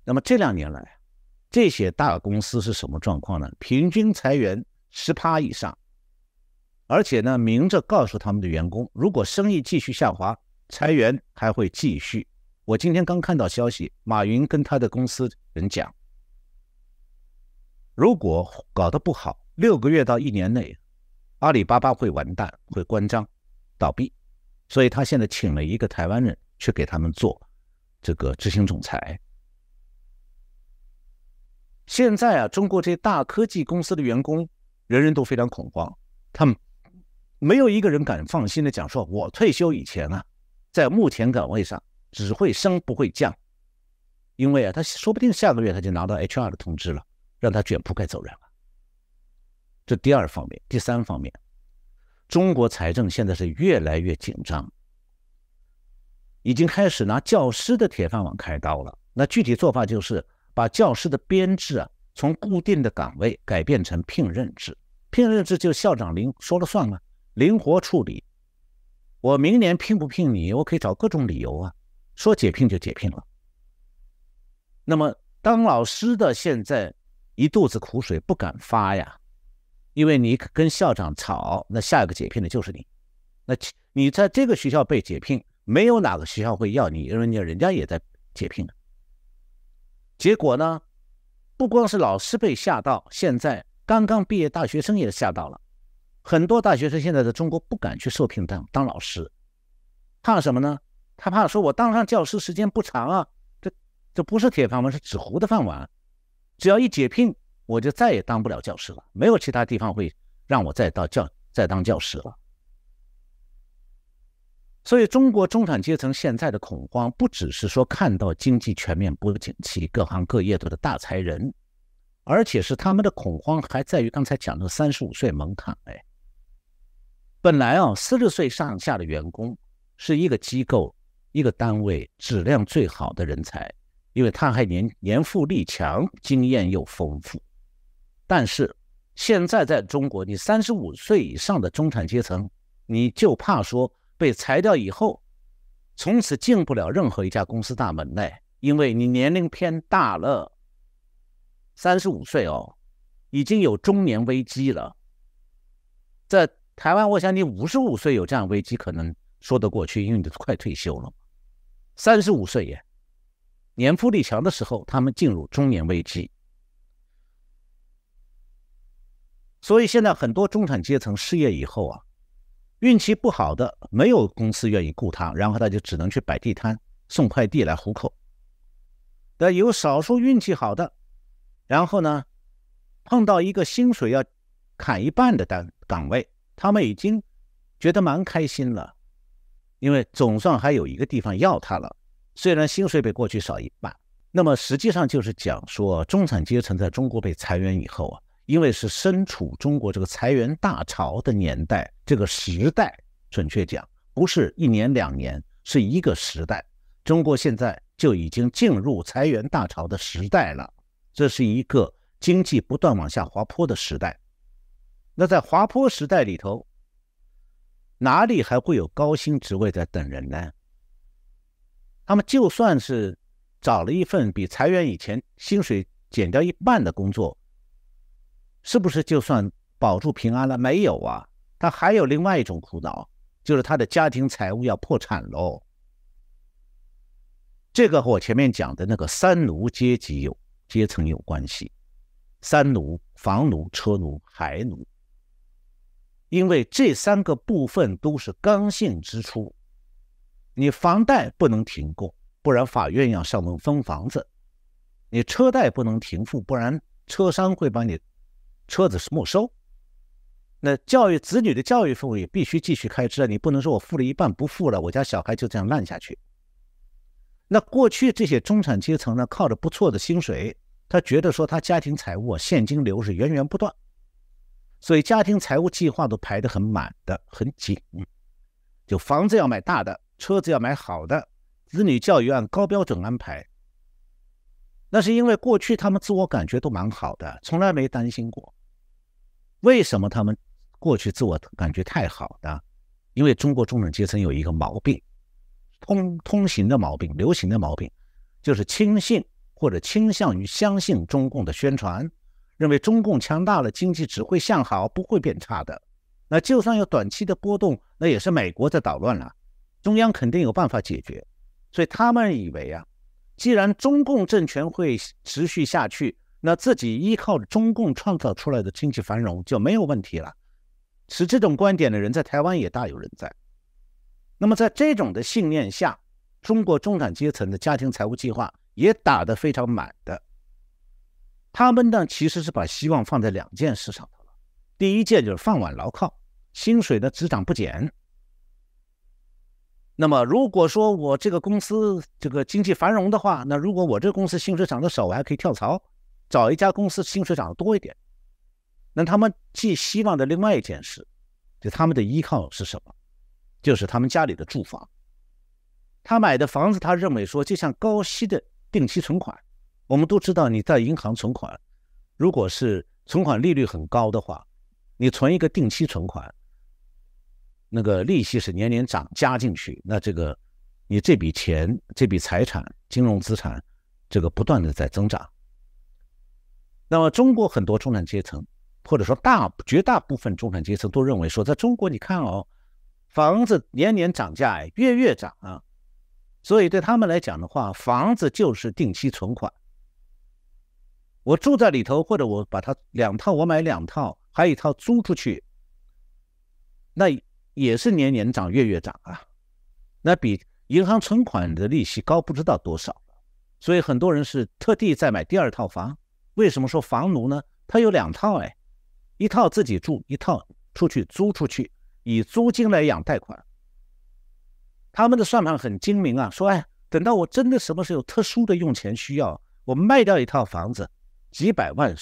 那么这两年来，这些大公司是什么状况呢？平均裁员十趴以上，而且呢，明着告诉他们的员工，如果生意继续下滑，裁员还会继续。我今天刚看到消息，马云跟他的公司人讲，如果搞得不好，六个月到一年内，阿里巴巴会完蛋，会关张倒闭。所以他现在请了一个台湾人去给他们做这个执行总裁。现在啊，中国这些大科技公司的员工，人人都非常恐慌，他们没有一个人敢放心的讲说，我退休以前啊，在目前岗位上。只会升不会降，因为啊，他说不定下个月他就拿到 HR 的通知了，让他卷铺盖走人了。这第二方面，第三方面，中国财政现在是越来越紧张，已经开始拿教师的铁饭碗开刀了。那具体做法就是把教师的编制啊，从固定的岗位改变成聘任制，聘任制就校长您说了算了，灵活处理。我明年聘不聘你，我可以找各种理由啊。说解聘就解聘了。那么当老师的现在一肚子苦水不敢发呀，因为你跟校长吵，那下一个解聘的就是你。那你在这个学校被解聘，没有哪个学校会要你，因为你人家也在解聘结果呢，不光是老师被吓到，现在刚刚毕业大学生也吓到了。很多大学生现在在中国不敢去受聘当当老师，怕什么呢？他怕说，我当上教师时间不长啊，这这不是铁饭碗，是纸糊的饭碗。只要一解聘，我就再也当不了教师了，没有其他地方会让我再到教再当教师了。所以，中国中产阶层现在的恐慌，不只是说看到经济全面不景气，各行各业都是大裁人，而且是他们的恐慌还在于刚才讲的三十五岁门槛。哎，本来啊，四十岁上下的员工是一个机构、一个单位质量最好的人才，因为他还年年富力强，经验又丰富。但是现在在中国，你三十五岁以上的中产阶层，你就怕说被裁掉以后，从此进不了任何一家公司大门来，因为你年龄偏大了，三十五岁哦，已经有中年危机了，在。台湾，我想你五十五岁有这样危机，可能说得过去，因为你都快退休了。三十五岁耶，年富力强的时候，他们进入中年危机。所以现在很多中产阶层失业以后啊，运气不好的，没有公司愿意雇他，然后他就只能去摆地摊、送快递来糊口。但有少数运气好的，然后呢，碰到一个薪水要砍一半的单岗位。他们已经觉得蛮开心了，因为总算还有一个地方要他了。虽然薪水比过去少一半，那么实际上就是讲说，中产阶层在中国被裁员以后啊，因为是身处中国这个裁员大潮的年代，这个时代，准确讲不是一年两年，是一个时代。中国现在就已经进入裁员大潮的时代了，这是一个经济不断往下滑坡的时代。那在滑坡时代里头，哪里还会有高薪职位在等人呢？他们就算是找了一份比裁员以前薪水减掉一半的工作，是不是就算保住平安了？没有啊，他还有另外一种苦恼，就是他的家庭财务要破产喽。这个和我前面讲的那个三奴阶级有阶层有关系：三奴、房奴、车奴、孩奴。因为这三个部分都是刚性支出，你房贷不能停供，不然法院要上门分房子；你车贷不能停付，不然车商会把你车子是没收。那教育子女的教育费用也必须继续开支啊，你不能说我付了一半不付了，我家小孩就这样烂下去。那过去这些中产阶层呢，靠着不错的薪水，他觉得说他家庭财务啊现金流是源源不断。所以家庭财务计划都排得很满的，很紧。就房子要买大的，车子要买好的，子女教育按高标准安排。那是因为过去他们自我感觉都蛮好的，从来没担心过。为什么他们过去自我感觉太好呢？因为中国中产阶层有一个毛病，通通行的毛病，流行的毛病，就是轻信或者倾向于相信中共的宣传。认为中共强大了，经济只会向好，不会变差的。那就算有短期的波动，那也是美国在捣乱了，中央肯定有办法解决。所以他们以为啊，既然中共政权会持续下去，那自己依靠中共创造出来的经济繁荣就没有问题了。持这种观点的人在台湾也大有人在。那么在这种的信念下，中国中产阶层的家庭财务计划也打得非常满的。他们呢，其实是把希望放在两件事上头了。第一件就是饭碗牢靠，薪水呢只涨不减。那么如果说我这个公司这个经济繁荣的话，那如果我这个公司薪水涨得少，我还可以跳槽，找一家公司薪水涨得多一点。那他们寄希望的另外一件事，就他们的依靠是什么？就是他们家里的住房。他买的房子，他认为说就像高息的定期存款。我们都知道，你在银行存款，如果是存款利率很高的话，你存一个定期存款，那个利息是年年涨加进去，那这个你这笔钱、这笔财产、金融资产，这个不断的在增长。那么，中国很多中产阶层，或者说大绝大部分中产阶层都认为说，在中国你看哦，房子年年涨价，月月涨啊，所以对他们来讲的话，房子就是定期存款。我住在里头，或者我把它两套，我买两套，还有一套租出去，那也是年年涨，月月涨啊，那比银行存款的利息高不知道多少所以很多人是特地在买第二套房。为什么说房奴呢？他有两套哎，一套自己住，一套出去租出去，以租金来养贷款。他们的算盘很精明啊，说哎，等到我真的什么时候有特殊的用钱需要，我卖掉一套房子。几百万、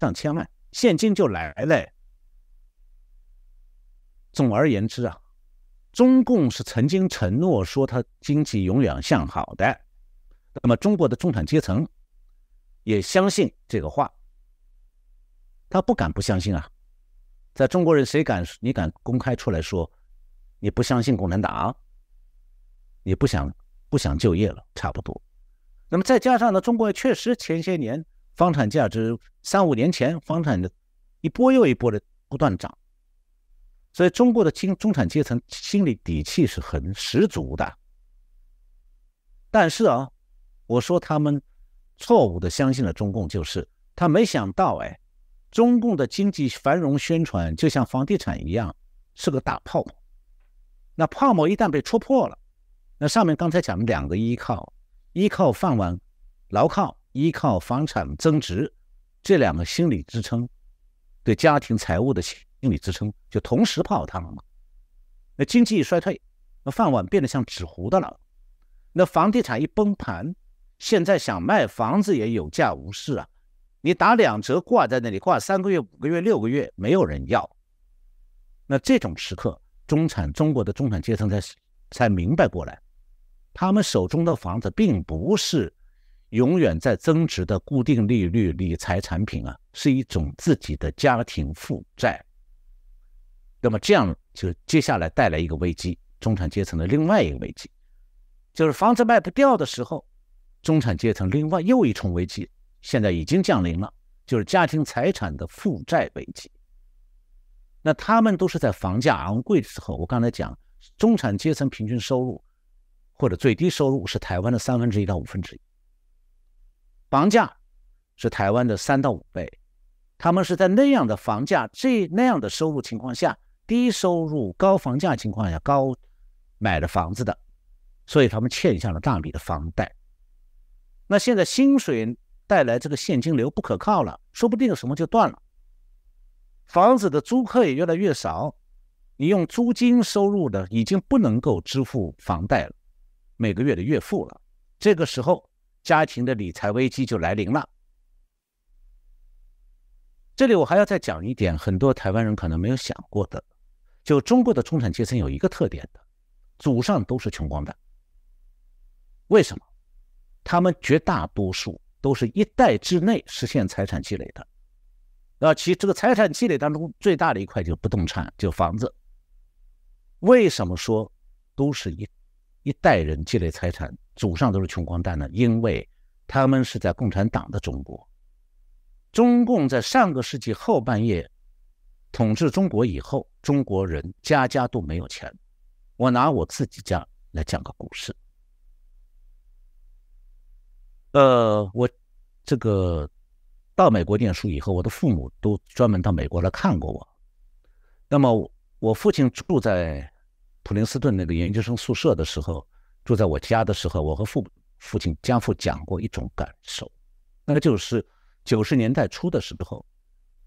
上千万现金就来了，总而言之啊，中共是曾经承诺说他经济永远向好的，那么中国的中产阶层也相信这个话，他不敢不相信啊。在中国人谁敢你敢公开出来说你不相信共产党，你不想不想就业了，差不多。那么再加上呢，中国确实前些年房产价值三五年前房产的一波又一波的不断涨，所以中国的中中产阶层心里底气是很十足的。但是啊，我说他们错误的相信了中共，就是他没想到哎。中共的经济繁荣宣传就像房地产一样，是个大泡沫。那泡沫一旦被戳破了，那上面刚才讲的两个依靠，依靠饭碗牢靠，依靠房产增值，这两个心理支撑，对家庭财务的心理支撑就同时泡汤了嘛。那经济一衰退，那饭碗变得像纸糊的了。那房地产一崩盘，现在想卖房子也有价无市啊。你打两折挂在那里，挂三个月、五个月、六个月，没有人要。那这种时刻，中产中国的中产阶层才才明白过来，他们手中的房子并不是永远在增值的固定利率理财产品啊，是一种自己的家庭负债。那么这样就接下来带来一个危机，中产阶层的另外一个危机，就是房子卖不掉的时候，中产阶层另外又一重危机。现在已经降临了，就是家庭财产的负债危机。那他们都是在房价昂贵的时候，我刚才讲，中产阶层平均收入或者最低收入是台湾的三分之一到五分之一，房价是台湾的三到五倍。他们是在那样的房价、这那样的收入情况下，低收入高房价情况下高买的房子的，所以他们欠下了大笔的房贷。那现在薪水。带来这个现金流不可靠了，说不定什么就断了。房子的租客也越来越少，你用租金收入的已经不能够支付房贷了，每个月的月付了。这个时候，家庭的理财危机就来临了。这里我还要再讲一点，很多台湾人可能没有想过的，就中国的中产阶层有一个特点的，祖上都是穷光蛋。为什么？他们绝大多数。都是一代之内实现财产积累的，啊，其这个财产积累当中最大的一块就是不动产，就房子。为什么说都是一一代人积累财产，祖上都是穷光蛋呢？因为他们是在共产党的中国，中共在上个世纪后半叶统治中国以后，中国人家家都没有钱。我拿我自己家来讲个故事。呃，我这个到美国念书以后，我的父母都专门到美国来看过我。那么我父亲住在普林斯顿那个研究生宿舍的时候，住在我家的时候，我和父父亲家父讲过一种感受，那就是九十年代初的时候，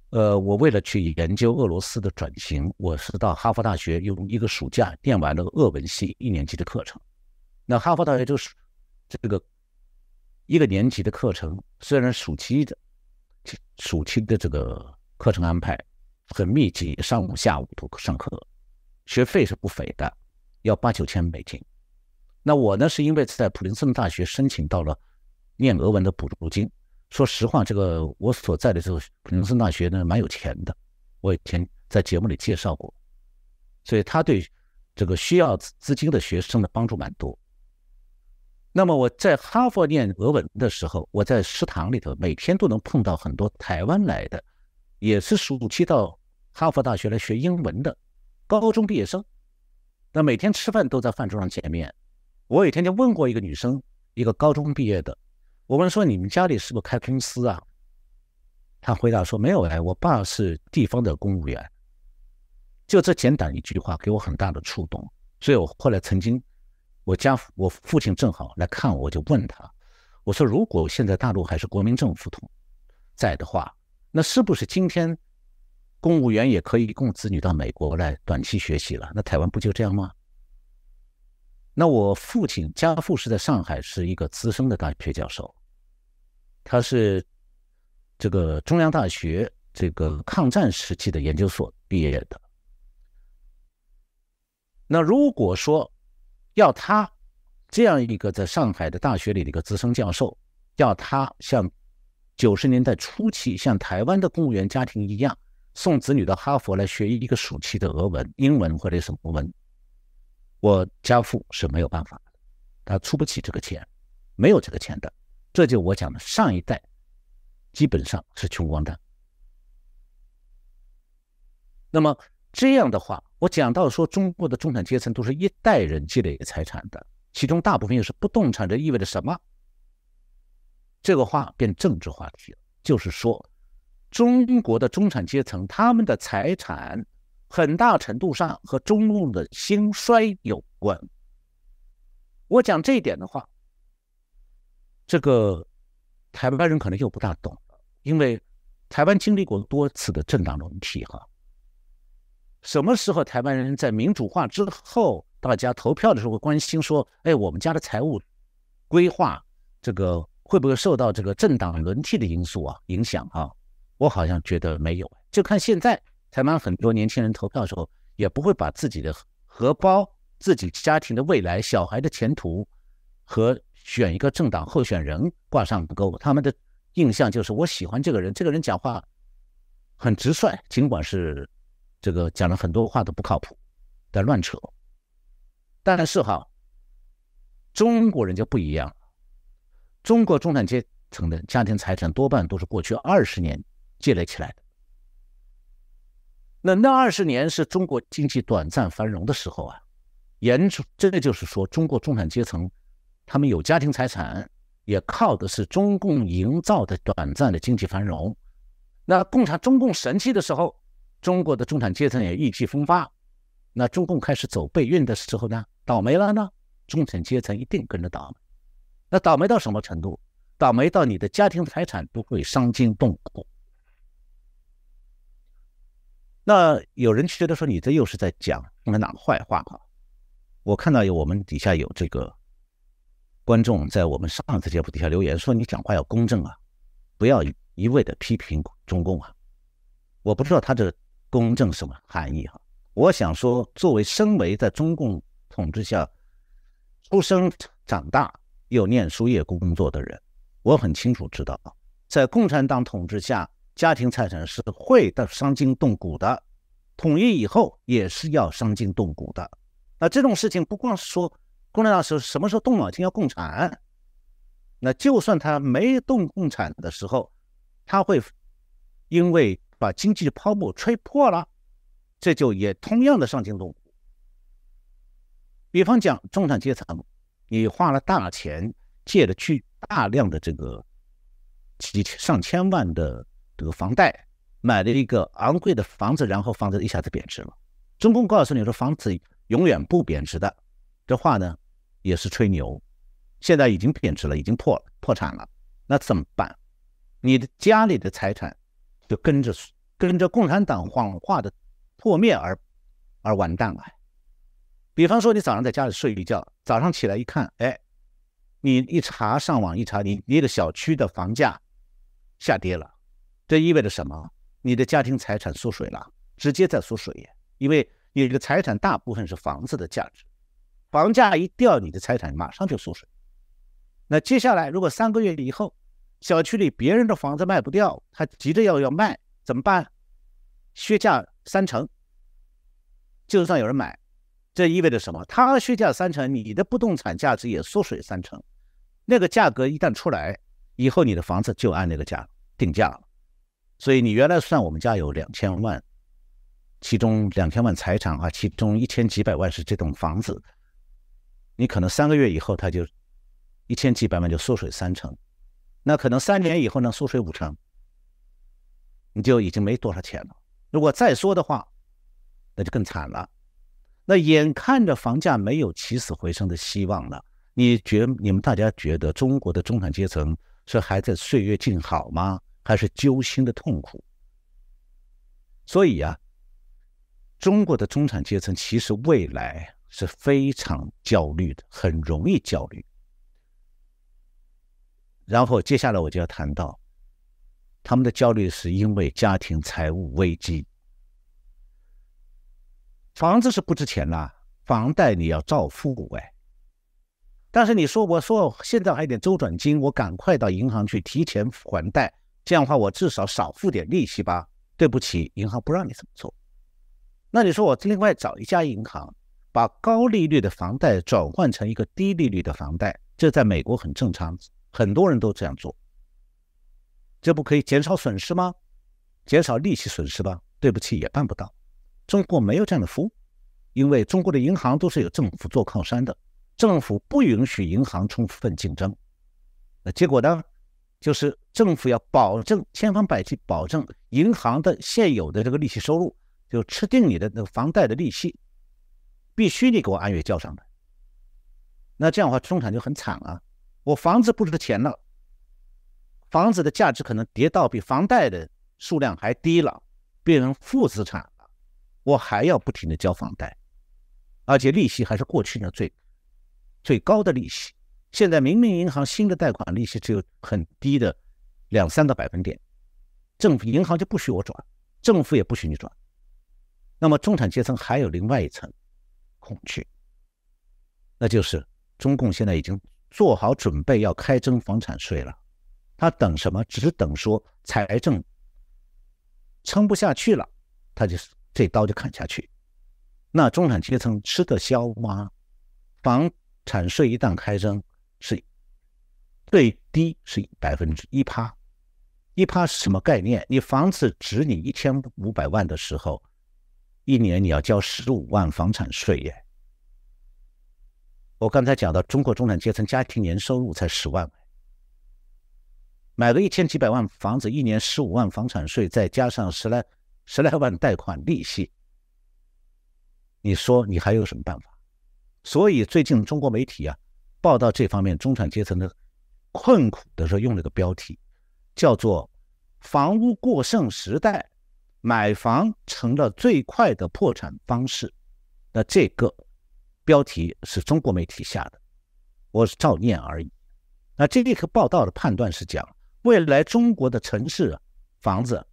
呃，我为了去研究俄罗斯的转型，我是到哈佛大学用一个暑假念完了俄文系一年级的课程。那哈佛大学就是这个。一个年级的课程虽然暑期的暑期的这个课程安排很密集，上午下午都上课，学费是不菲的，要八九千美金。那我呢是因为在普林斯顿大学申请到了念俄文的补助金。说实话，这个我所在的这个普林斯顿大学呢蛮有钱的，我以前在节目里介绍过，所以他对这个需要资金的学生的帮助蛮多。那么我在哈佛念俄文的时候，我在食堂里头每天都能碰到很多台湾来的，也是暑期到哈佛大学来学英文的高中毕业生。那每天吃饭都在饭桌上见面。我有一天就问过一个女生，一个高中毕业的，我问说：“你们家里是不是开公司啊？”她回答说：“没有哎，我爸是地方的公务员。”就这简短一句话，给我很大的触动。所以我后来曾经。我家我父亲正好来看我，我就问他，我说如果现在大陆还是国民政府统在的话，那是不是今天公务员也可以供子女到美国来短期学习了？那台湾不就这样吗？那我父亲家父是在上海是一个资深的大学教授，他是这个中央大学这个抗战时期的研究所毕业的。那如果说要他这样一个在上海的大学里的一个资深教授，要他像九十年代初期像台湾的公务员家庭一样，送子女到哈佛来学一个暑期的俄文、英文或者什么文，我家父是没有办法，他出不起这个钱，没有这个钱的。这就我讲的，上一代基本上是穷光蛋。那么这样的话，我讲到说，中国的中产阶层都是一代人积累的财产的，其中大部分又是不动产，这意味着什么？这个话变政治话题了，就是说，中国的中产阶层他们的财产很大程度上和中共的兴衰有关。我讲这一点的话。这个台湾人可能又不大懂了因为台湾经历过多次的政党轮替哈。什么时候台湾人在民主化之后，大家投票的时候关心说：“哎，我们家的财务规划这个会不会受到这个政党轮替的因素啊影响啊？”我好像觉得没有，就看现在台湾很多年轻人投票的时候，也不会把自己的荷包、自己家庭的未来、小孩的前途和。选一个政党候选人挂上钩，他们的印象就是我喜欢这个人，这个人讲话很直率，尽管是这个讲了很多话都不靠谱，在乱扯。但是哈，中国人就不一样，中国中产阶层的家庭财产多半都是过去二十年积累起来的。那那二十年是中国经济短暂繁荣的时候啊，严重，这就是说中国中产阶层。他们有家庭财产，也靠的是中共营造的短暂的经济繁荣。那共产中共神气的时候，中国的中产阶层也意气风发。那中共开始走背运的时候呢，倒霉了呢，中产阶层一定跟着倒霉。那倒霉到什么程度？倒霉到你的家庭财产都会伤筋动骨。那有人觉得说你这又是在讲共产党坏话哈？我看到有我们底下有这个。观众在我们上次节目底下留言说：“你讲话要公正啊，不要一味的批评中共啊。”我不知道他这公正什么含义哈。我想说，作为身为在中共统治下出生长大又念书业工作的人，我很清楚知道，在共产党统治下，家庭财产是会的伤筋动骨的，统一以后也是要伤筋动骨的。那这种事情不光是说。共产党是什么时候动脑筋要共产？那就算他没动共产的时候，他会因为把经济泡沫吹破了，这就也同样的伤筋动骨。比方讲，中产阶层，你花了大钱借了去大量的这个几上千万的这个房贷，买了一个昂贵的房子，然后房子一下子贬值了。中共告诉你说房子永远不贬值的，这话呢？也是吹牛，现在已经贬值了，已经破破产了，那怎么办？你的家里的财产就跟着跟着共产党谎话的破灭而而完蛋了。比方说，你早上在家里睡一觉，早上起来一看，哎，你一查上网一查，你你的小区的房价下跌了，这意味着什么？你的家庭财产缩水了，直接在缩水，因为你的财产大部分是房子的价值。房价一掉，你的财产马上就缩水。那接下来，如果三个月以后，小区里别人的房子卖不掉，他急着要要卖，怎么办？削价三成。就算有人买，这意味着什么？他削价三成，你的不动产价值也缩水三成。那个价格一旦出来，以后你的房子就按那个价定价了。所以你原来算我们家有两千万，其中两千万财产啊，其中一千几百万是这栋房子。你可能三个月以后，它就一千几百万就缩水三成，那可能三年以后呢，缩水五成，你就已经没多少钱了。如果再缩的话，那就更惨了。那眼看着房价没有起死回生的希望了，你觉你们大家觉得中国的中产阶层是还在岁月静好吗？还是揪心的痛苦？所以呀，中国的中产阶层其实未来。是非常焦虑的，很容易焦虑。然后接下来我就要谈到，他们的焦虑是因为家庭财务危机，房子是不值钱了，房贷你要照付哎。但是你说我说现在还有点周转金，我赶快到银行去提前还贷，这样的话我至少少付点利息吧？对不起，银行不让你这么做。那你说我另外找一家银行，把高利率的房贷转换成一个低利率的房贷，这在美国很正常，很多人都这样做。这不可以减少损失吗？减少利息损失吧？对不起，也办不到。中国没有这样的服务，因为中国的银行都是有政府做靠山的，政府不允许银行充分竞争。那结果呢？就是政府要保证千方百计保证银行的现有的这个利息收入，就吃定你的那个房贷的利息，必须你给我按月交上来。那这样的话，中产就很惨啊！我房子不值钱了。房子的价值可能跌到比房贷的数量还低了，变成负资产了，我还要不停的交房贷，而且利息还是过去呢最最高的利息。现在明明银行新的贷款利息只有很低的两三个百分点，政府银行就不许我转，政府也不许你转。那么中产阶层还有另外一层恐惧，那就是中共现在已经做好准备要开征房产税了。他等什么？只等说财政撑不下去了，他就这刀就砍下去。那中产阶层吃得消吗？房产税一旦开征，是最低是百分之一趴，一趴是什么概念？你房子值你一千五百万的时候，一年你要交十五万房产税耶。我刚才讲到，中国中产阶层家庭年收入才十万。买个一千几百万房子，一年十五万房产税，再加上十来十来万贷款利息，你说你还有什么办法？所以最近中国媒体啊报道这方面中产阶层的困苦的时候，用了个标题，叫做“房屋过剩时代，买房成了最快的破产方式”。那这个标题是中国媒体下的，我是照念而已。那这个报道的判断是讲。未来中国的城市房子，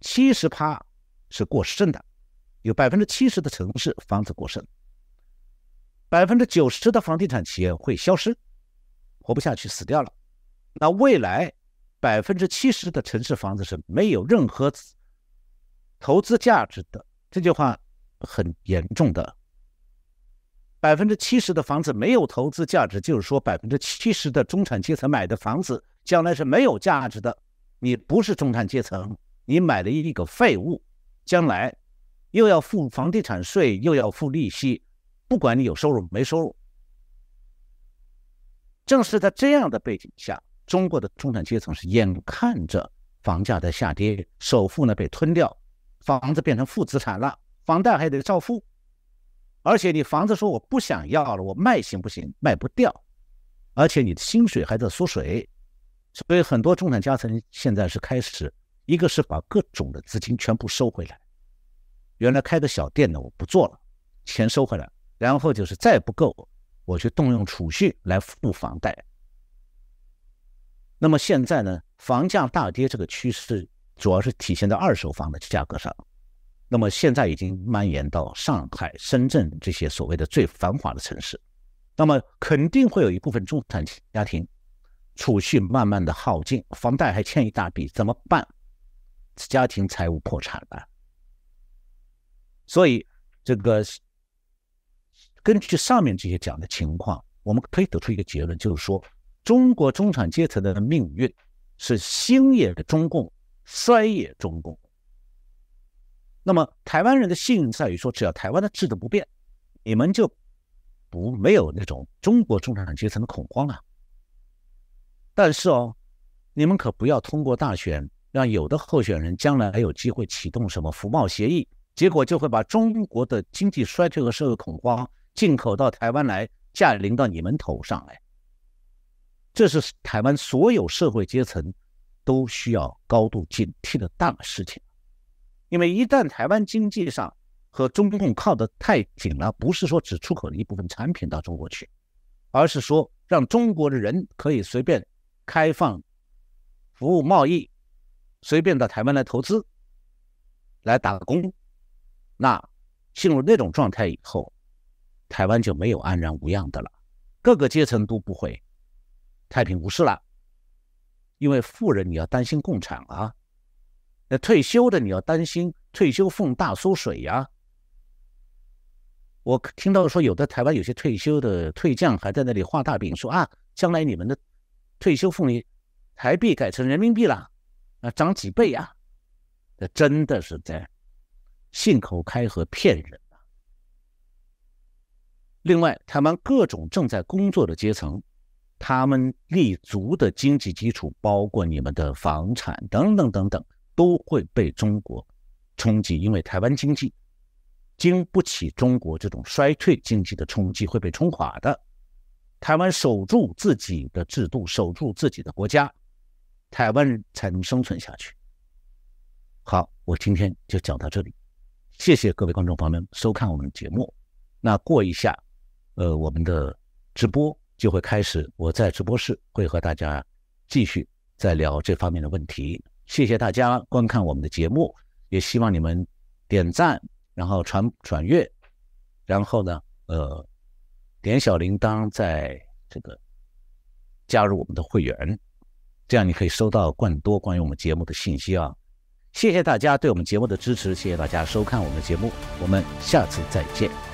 七十趴是过剩的，有百分之七十的城市房子过剩，百分之九十的房地产企业会消失，活不下去死掉了。那未来百分之七十的城市房子是没有任何投资价值的，这句话很严重的。百分之七十的房子没有投资价值，就是说百分之七十的中产阶层买的房子。将来是没有价值的。你不是中产阶层，你买了一个废物，将来又要付房地产税，又要付利息，不管你有收入没收入。正是在这样的背景下，中国的中产阶层是眼看着房价在下跌，首付呢被吞掉，房子变成负资产了，房贷还得照付，而且你房子说我不想要了，我卖行不行？卖不掉，而且你的薪水还在缩水。所以很多中产阶层现在是开始，一个是把各种的资金全部收回来，原来开个小店的我不做了，钱收回来，然后就是再不够，我去动用储蓄来付房贷。那么现在呢，房价大跌这个趋势主要是体现在二手房的价格上，那么现在已经蔓延到上海、深圳这些所谓的最繁华的城市，那么肯定会有一部分中产家庭。储蓄慢慢的耗尽，房贷还欠一大笔，怎么办？家庭财务破产了。所以，这个根据上面这些讲的情况，我们可以得出一个结论，就是说，中国中产阶层的命运是兴也中共，衰也中共。那么，台湾人的幸运在于说，只要台湾的制度不变，你们就不没有那种中国中产阶层的恐慌啊。但是哦，你们可不要通过大选让有的候选人将来还有机会启动什么服贸协议，结果就会把中国的经济衰退和社会恐慌进口到台湾来，降临到你们头上来。这是台湾所有社会阶层都需要高度警惕的大事情。因为一旦台湾经济上和中共靠得太紧了，不是说只出口了一部分产品到中国去，而是说让中国的人可以随便。开放服务贸易，随便到台湾来投资、来打工，那进入那种状态以后，台湾就没有安然无恙的了，各个阶层都不会太平无事了。因为富人你要担心共产啊，那退休的你要担心退休俸大缩水呀。我听到说，有的台湾有些退休的退将还在那里画大饼，说啊，将来你们的退休俸里台币改成人民币了，啊，涨几倍呀？这真的是在信口开河骗人。另外，台湾各种正在工作的阶层，他们立足的经济基础，包括你们的房产等等等等，都会被中国冲击。因为台湾经济经不起中国这种衰退经济的冲击，会被冲垮的。台湾守住自己的制度，守住自己的国家，台湾才能生存下去。好，我今天就讲到这里，谢谢各位观众朋友们收看我们的节目。那过一下。呃，我们的直播就会开始，我在直播室会和大家继续再聊这方面的问题。谢谢大家观看我们的节目，也希望你们点赞，然后传转阅，然后呢，呃，点小铃铛，在这个加入我们的会员，这样你可以收到更多关于我们节目的信息啊！谢谢大家对我们节目的支持，谢谢大家收看我们的节目，我们下次再见。